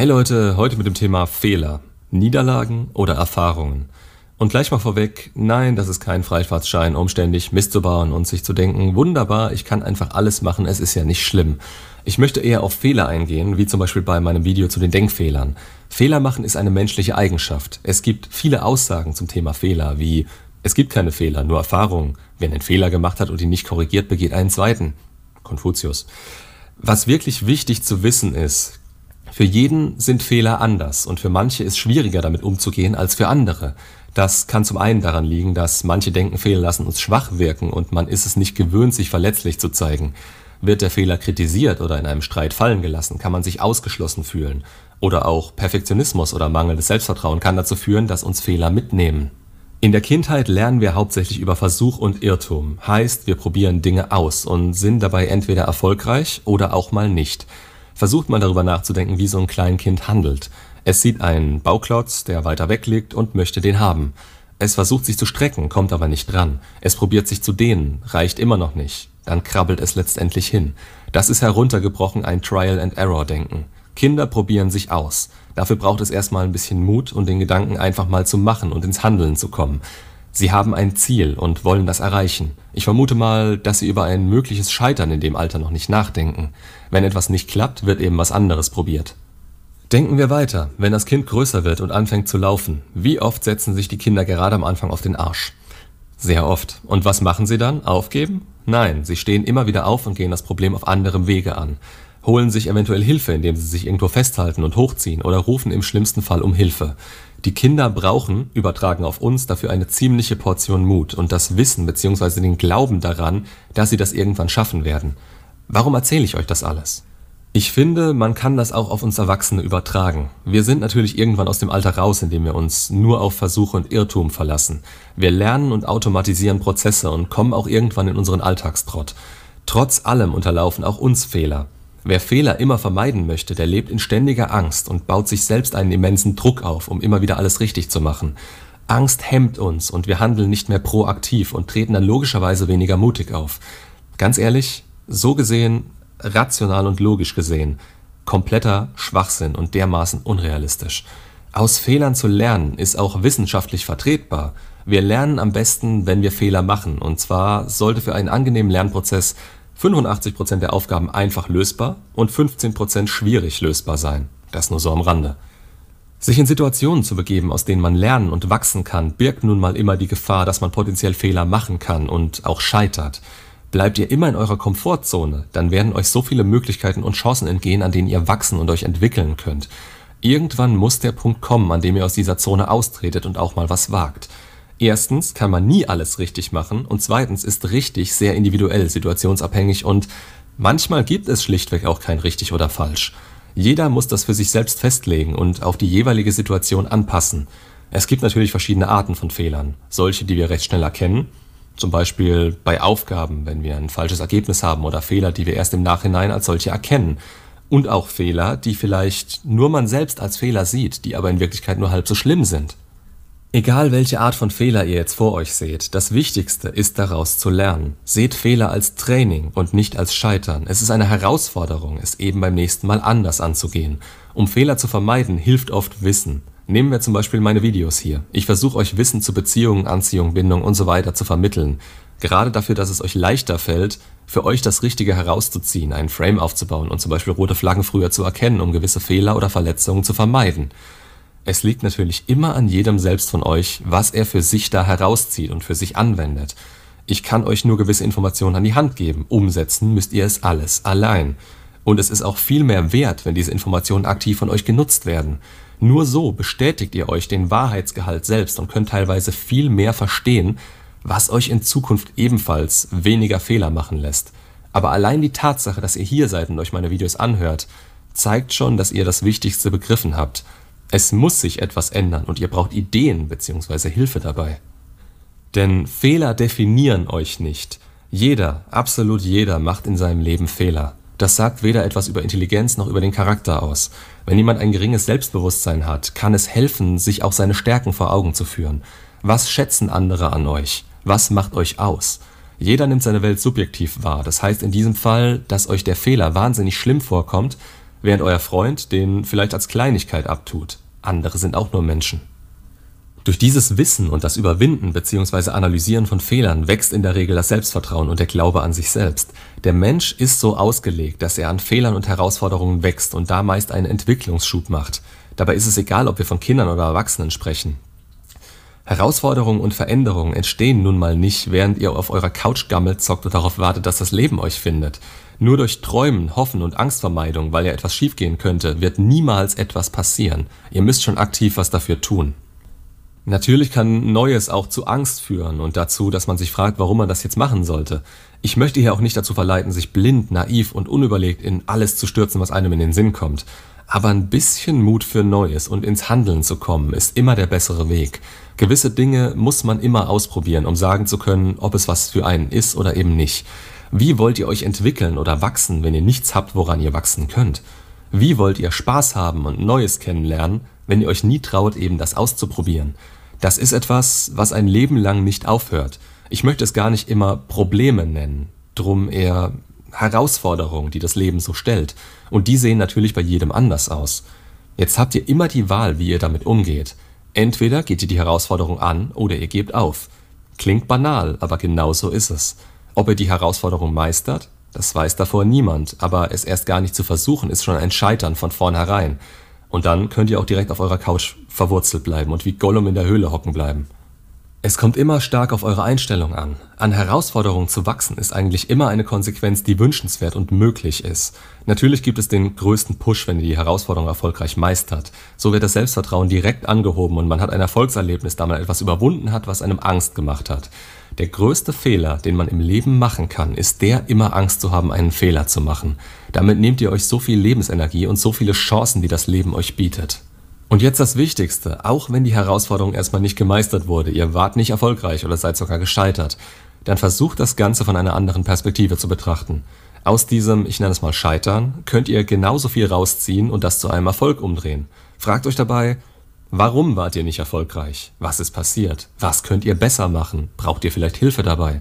Hey Leute, heute mit dem Thema Fehler, Niederlagen oder Erfahrungen. Und gleich mal vorweg, nein, das ist kein Freifahrtschein, um ständig Mist zu bauen und sich zu denken, wunderbar, ich kann einfach alles machen, es ist ja nicht schlimm. Ich möchte eher auf Fehler eingehen, wie zum Beispiel bei meinem Video zu den Denkfehlern. Fehler machen ist eine menschliche Eigenschaft. Es gibt viele Aussagen zum Thema Fehler, wie es gibt keine Fehler, nur Erfahrungen. Wer einen Fehler gemacht hat und ihn nicht korrigiert, begeht einen zweiten. Konfuzius. Was wirklich wichtig zu wissen ist, für jeden sind Fehler anders und für manche ist schwieriger damit umzugehen als für andere. Das kann zum einen daran liegen, dass manche denken, Fehler lassen uns schwach wirken und man ist es nicht gewöhnt, sich verletzlich zu zeigen. Wird der Fehler kritisiert oder in einem Streit fallen gelassen, kann man sich ausgeschlossen fühlen. Oder auch Perfektionismus oder mangelndes Selbstvertrauen kann dazu führen, dass uns Fehler mitnehmen. In der Kindheit lernen wir hauptsächlich über Versuch und Irrtum, heißt wir probieren Dinge aus und sind dabei entweder erfolgreich oder auch mal nicht. Versucht mal darüber nachzudenken, wie so ein Kleinkind handelt. Es sieht einen Bauklotz, der weiter weg liegt und möchte den haben. Es versucht sich zu strecken, kommt aber nicht dran. Es probiert sich zu dehnen, reicht immer noch nicht. Dann krabbelt es letztendlich hin. Das ist heruntergebrochen ein Trial-and-Error-Denken. Kinder probieren sich aus. Dafür braucht es erstmal ein bisschen Mut und den Gedanken einfach mal zu machen und ins Handeln zu kommen. Sie haben ein Ziel und wollen das erreichen. Ich vermute mal, dass Sie über ein mögliches Scheitern in dem Alter noch nicht nachdenken. Wenn etwas nicht klappt, wird eben was anderes probiert. Denken wir weiter. Wenn das Kind größer wird und anfängt zu laufen, wie oft setzen sich die Kinder gerade am Anfang auf den Arsch? Sehr oft. Und was machen sie dann? Aufgeben? Nein, sie stehen immer wieder auf und gehen das Problem auf anderem Wege an. Holen sich eventuell Hilfe, indem sie sich irgendwo festhalten und hochziehen oder rufen im schlimmsten Fall um Hilfe. Die Kinder brauchen, übertragen auf uns, dafür eine ziemliche Portion Mut und das Wissen bzw. den Glauben daran, dass sie das irgendwann schaffen werden. Warum erzähle ich euch das alles? Ich finde, man kann das auch auf uns Erwachsene übertragen. Wir sind natürlich irgendwann aus dem Alter raus, indem wir uns nur auf Versuche und Irrtum verlassen. Wir lernen und automatisieren Prozesse und kommen auch irgendwann in unseren Alltagstrott. Trotz allem unterlaufen auch uns Fehler. Wer Fehler immer vermeiden möchte, der lebt in ständiger Angst und baut sich selbst einen immensen Druck auf, um immer wieder alles richtig zu machen. Angst hemmt uns und wir handeln nicht mehr proaktiv und treten dann logischerweise weniger mutig auf. Ganz ehrlich, so gesehen, rational und logisch gesehen, kompletter Schwachsinn und dermaßen unrealistisch. Aus Fehlern zu lernen ist auch wissenschaftlich vertretbar. Wir lernen am besten, wenn wir Fehler machen, und zwar sollte für einen angenehmen Lernprozess 85% der Aufgaben einfach lösbar und 15% schwierig lösbar sein. Das nur so am Rande. Sich in Situationen zu begeben, aus denen man lernen und wachsen kann, birgt nun mal immer die Gefahr, dass man potenziell Fehler machen kann und auch scheitert. Bleibt ihr immer in eurer Komfortzone, dann werden euch so viele Möglichkeiten und Chancen entgehen, an denen ihr wachsen und euch entwickeln könnt. Irgendwann muss der Punkt kommen, an dem ihr aus dieser Zone austretet und auch mal was wagt. Erstens kann man nie alles richtig machen und zweitens ist richtig sehr individuell, situationsabhängig und manchmal gibt es schlichtweg auch kein richtig oder falsch. Jeder muss das für sich selbst festlegen und auf die jeweilige Situation anpassen. Es gibt natürlich verschiedene Arten von Fehlern. Solche, die wir recht schnell erkennen, zum Beispiel bei Aufgaben, wenn wir ein falsches Ergebnis haben oder Fehler, die wir erst im Nachhinein als solche erkennen. Und auch Fehler, die vielleicht nur man selbst als Fehler sieht, die aber in Wirklichkeit nur halb so schlimm sind. Egal welche Art von Fehler ihr jetzt vor euch seht, das Wichtigste ist daraus zu lernen. Seht Fehler als Training und nicht als Scheitern. Es ist eine Herausforderung, es eben beim nächsten Mal anders anzugehen. Um Fehler zu vermeiden, hilft oft Wissen. Nehmen wir zum Beispiel meine Videos hier. Ich versuche euch Wissen zu Beziehungen, Anziehung, Bindung und so weiter zu vermitteln. Gerade dafür, dass es euch leichter fällt, für euch das Richtige herauszuziehen, einen Frame aufzubauen und zum Beispiel rote Flaggen früher zu erkennen, um gewisse Fehler oder Verletzungen zu vermeiden. Es liegt natürlich immer an jedem selbst von euch, was er für sich da herauszieht und für sich anwendet. Ich kann euch nur gewisse Informationen an die Hand geben, umsetzen müsst ihr es alles allein. Und es ist auch viel mehr wert, wenn diese Informationen aktiv von euch genutzt werden. Nur so bestätigt ihr euch den Wahrheitsgehalt selbst und könnt teilweise viel mehr verstehen, was euch in Zukunft ebenfalls weniger Fehler machen lässt. Aber allein die Tatsache, dass ihr hier seid und euch meine Videos anhört, zeigt schon, dass ihr das Wichtigste begriffen habt – es muss sich etwas ändern und ihr braucht Ideen bzw. Hilfe dabei. Denn Fehler definieren euch nicht. Jeder, absolut jeder macht in seinem Leben Fehler. Das sagt weder etwas über Intelligenz noch über den Charakter aus. Wenn jemand ein geringes Selbstbewusstsein hat, kann es helfen, sich auch seine Stärken vor Augen zu führen. Was schätzen andere an euch? Was macht euch aus? Jeder nimmt seine Welt subjektiv wahr. Das heißt in diesem Fall, dass euch der Fehler wahnsinnig schlimm vorkommt, während euer Freund den vielleicht als Kleinigkeit abtut. Andere sind auch nur Menschen. Durch dieses Wissen und das Überwinden bzw. Analysieren von Fehlern wächst in der Regel das Selbstvertrauen und der Glaube an sich selbst. Der Mensch ist so ausgelegt, dass er an Fehlern und Herausforderungen wächst und da meist einen Entwicklungsschub macht. Dabei ist es egal, ob wir von Kindern oder Erwachsenen sprechen. Herausforderungen und Veränderungen entstehen nun mal nicht, während ihr auf eurer Couch gammelt, zockt und darauf wartet, dass das Leben euch findet. Nur durch Träumen, Hoffen und Angstvermeidung, weil ja etwas schiefgehen könnte, wird niemals etwas passieren. Ihr müsst schon aktiv was dafür tun. Natürlich kann Neues auch zu Angst führen und dazu, dass man sich fragt, warum man das jetzt machen sollte. Ich möchte hier auch nicht dazu verleiten, sich blind, naiv und unüberlegt in alles zu stürzen, was einem in den Sinn kommt. Aber ein bisschen Mut für Neues und ins Handeln zu kommen, ist immer der bessere Weg. Gewisse Dinge muss man immer ausprobieren, um sagen zu können, ob es was für einen ist oder eben nicht. Wie wollt ihr euch entwickeln oder wachsen, wenn ihr nichts habt, woran ihr wachsen könnt? Wie wollt ihr Spaß haben und Neues kennenlernen, wenn ihr euch nie traut, eben das auszuprobieren. Das ist etwas, was ein Leben lang nicht aufhört. Ich möchte es gar nicht immer Probleme nennen, drum eher Herausforderungen, die das Leben so stellt. Und die sehen natürlich bei jedem anders aus. Jetzt habt ihr immer die Wahl, wie ihr damit umgeht. Entweder geht ihr die Herausforderung an oder ihr gebt auf. Klingt banal, aber genau so ist es. Ob ihr die Herausforderung meistert, das weiß davor niemand, aber es erst gar nicht zu versuchen, ist schon ein Scheitern von vornherein. Und dann könnt ihr auch direkt auf eurer Couch verwurzelt bleiben und wie Gollum in der Höhle hocken bleiben. Es kommt immer stark auf eure Einstellung an. An Herausforderungen zu wachsen ist eigentlich immer eine Konsequenz, die wünschenswert und möglich ist. Natürlich gibt es den größten Push, wenn ihr die Herausforderung erfolgreich meistert. So wird das Selbstvertrauen direkt angehoben und man hat ein Erfolgserlebnis, da man etwas überwunden hat, was einem Angst gemacht hat. Der größte Fehler, den man im Leben machen kann, ist der, immer Angst zu haben, einen Fehler zu machen. Damit nehmt ihr euch so viel Lebensenergie und so viele Chancen, die das Leben euch bietet. Und jetzt das Wichtigste, auch wenn die Herausforderung erstmal nicht gemeistert wurde, ihr wart nicht erfolgreich oder seid sogar gescheitert, dann versucht das Ganze von einer anderen Perspektive zu betrachten. Aus diesem, ich nenne es mal Scheitern, könnt ihr genauso viel rausziehen und das zu einem Erfolg umdrehen. Fragt euch dabei, Warum wart ihr nicht erfolgreich? Was ist passiert? Was könnt ihr besser machen? Braucht ihr vielleicht Hilfe dabei?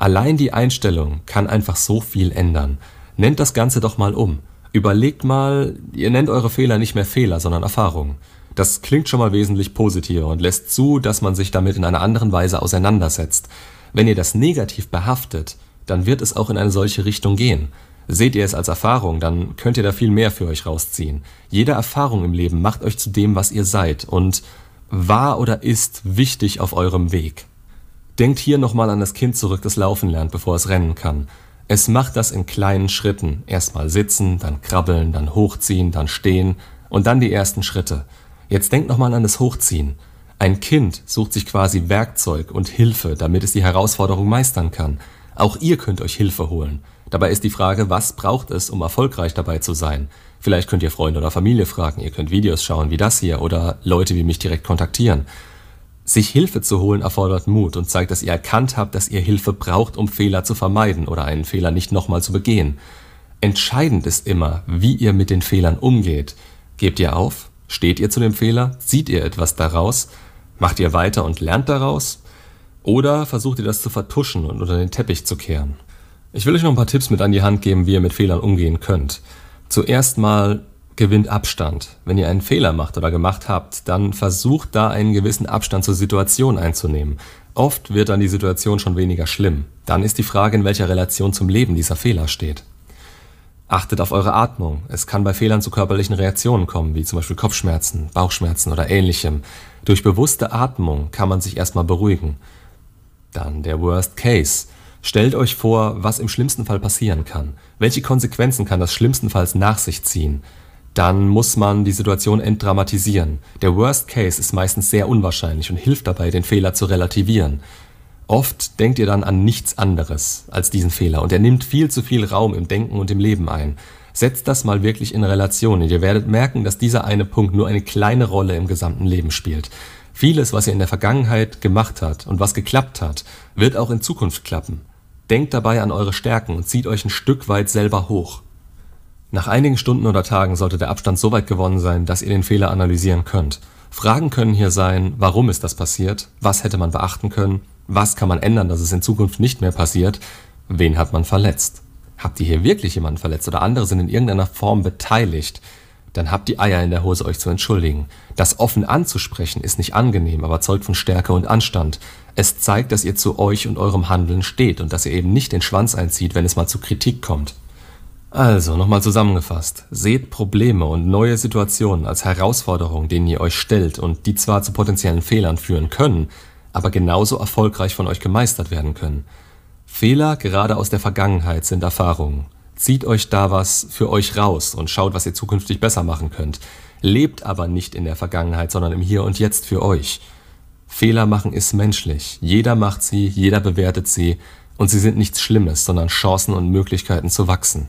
Allein die Einstellung kann einfach so viel ändern. Nennt das Ganze doch mal um. Überlegt mal, ihr nennt eure Fehler nicht mehr Fehler, sondern Erfahrungen. Das klingt schon mal wesentlich positiver und lässt zu, dass man sich damit in einer anderen Weise auseinandersetzt. Wenn ihr das negativ behaftet, dann wird es auch in eine solche Richtung gehen. Seht ihr es als Erfahrung, dann könnt ihr da viel mehr für euch rausziehen. Jede Erfahrung im Leben macht euch zu dem, was ihr seid und war oder ist wichtig auf eurem Weg. Denkt hier nochmal an das Kind zurück, das laufen lernt, bevor es rennen kann. Es macht das in kleinen Schritten. Erstmal sitzen, dann krabbeln, dann hochziehen, dann stehen und dann die ersten Schritte. Jetzt denkt nochmal an das Hochziehen. Ein Kind sucht sich quasi Werkzeug und Hilfe, damit es die Herausforderung meistern kann. Auch ihr könnt euch Hilfe holen. Dabei ist die Frage, was braucht es, um erfolgreich dabei zu sein? Vielleicht könnt ihr Freunde oder Familie fragen, ihr könnt Videos schauen wie das hier oder Leute wie mich direkt kontaktieren. Sich Hilfe zu holen erfordert Mut und zeigt, dass ihr erkannt habt, dass ihr Hilfe braucht, um Fehler zu vermeiden oder einen Fehler nicht nochmal zu begehen. Entscheidend ist immer, wie ihr mit den Fehlern umgeht. Gebt ihr auf? Steht ihr zu dem Fehler? Zieht ihr etwas daraus? Macht ihr weiter und lernt daraus? Oder versucht ihr das zu vertuschen und unter den Teppich zu kehren? Ich will euch noch ein paar Tipps mit an die Hand geben, wie ihr mit Fehlern umgehen könnt. Zuerst mal gewinnt Abstand. Wenn ihr einen Fehler macht oder gemacht habt, dann versucht da einen gewissen Abstand zur Situation einzunehmen. Oft wird dann die Situation schon weniger schlimm. Dann ist die Frage, in welcher Relation zum Leben dieser Fehler steht. Achtet auf eure Atmung. Es kann bei Fehlern zu körperlichen Reaktionen kommen, wie zum Beispiel Kopfschmerzen, Bauchschmerzen oder ähnlichem. Durch bewusste Atmung kann man sich erstmal beruhigen. Dann der Worst Case. Stellt euch vor, was im schlimmsten Fall passieren kann. Welche Konsequenzen kann das schlimmstenfalls nach sich ziehen? Dann muss man die Situation entdramatisieren. Der Worst Case ist meistens sehr unwahrscheinlich und hilft dabei, den Fehler zu relativieren. Oft denkt ihr dann an nichts anderes als diesen Fehler und er nimmt viel zu viel Raum im Denken und im Leben ein. Setzt das mal wirklich in Relation und ihr werdet merken, dass dieser eine Punkt nur eine kleine Rolle im gesamten Leben spielt. Vieles, was ihr in der Vergangenheit gemacht habt und was geklappt hat, wird auch in Zukunft klappen. Denkt dabei an eure Stärken und zieht euch ein Stück weit selber hoch. Nach einigen Stunden oder Tagen sollte der Abstand so weit gewonnen sein, dass ihr den Fehler analysieren könnt. Fragen können hier sein, warum ist das passiert? Was hätte man beachten können? Was kann man ändern, dass es in Zukunft nicht mehr passiert? Wen hat man verletzt? Habt ihr hier wirklich jemanden verletzt oder andere sind in irgendeiner Form beteiligt, dann habt die Eier in der Hose, euch zu entschuldigen. Das offen anzusprechen ist nicht angenehm, aber zeugt von Stärke und Anstand. Es zeigt, dass ihr zu euch und eurem Handeln steht und dass ihr eben nicht den Schwanz einzieht, wenn es mal zu Kritik kommt. Also, nochmal zusammengefasst. Seht Probleme und neue Situationen als Herausforderungen, denen ihr euch stellt und die zwar zu potenziellen Fehlern führen können, aber genauso erfolgreich von euch gemeistert werden können. Fehler gerade aus der Vergangenheit sind Erfahrungen. Zieht euch da was für euch raus und schaut, was ihr zukünftig besser machen könnt. Lebt aber nicht in der Vergangenheit, sondern im Hier und Jetzt für euch. Fehler machen ist menschlich. Jeder macht sie, jeder bewertet sie und sie sind nichts Schlimmes, sondern Chancen und Möglichkeiten zu wachsen.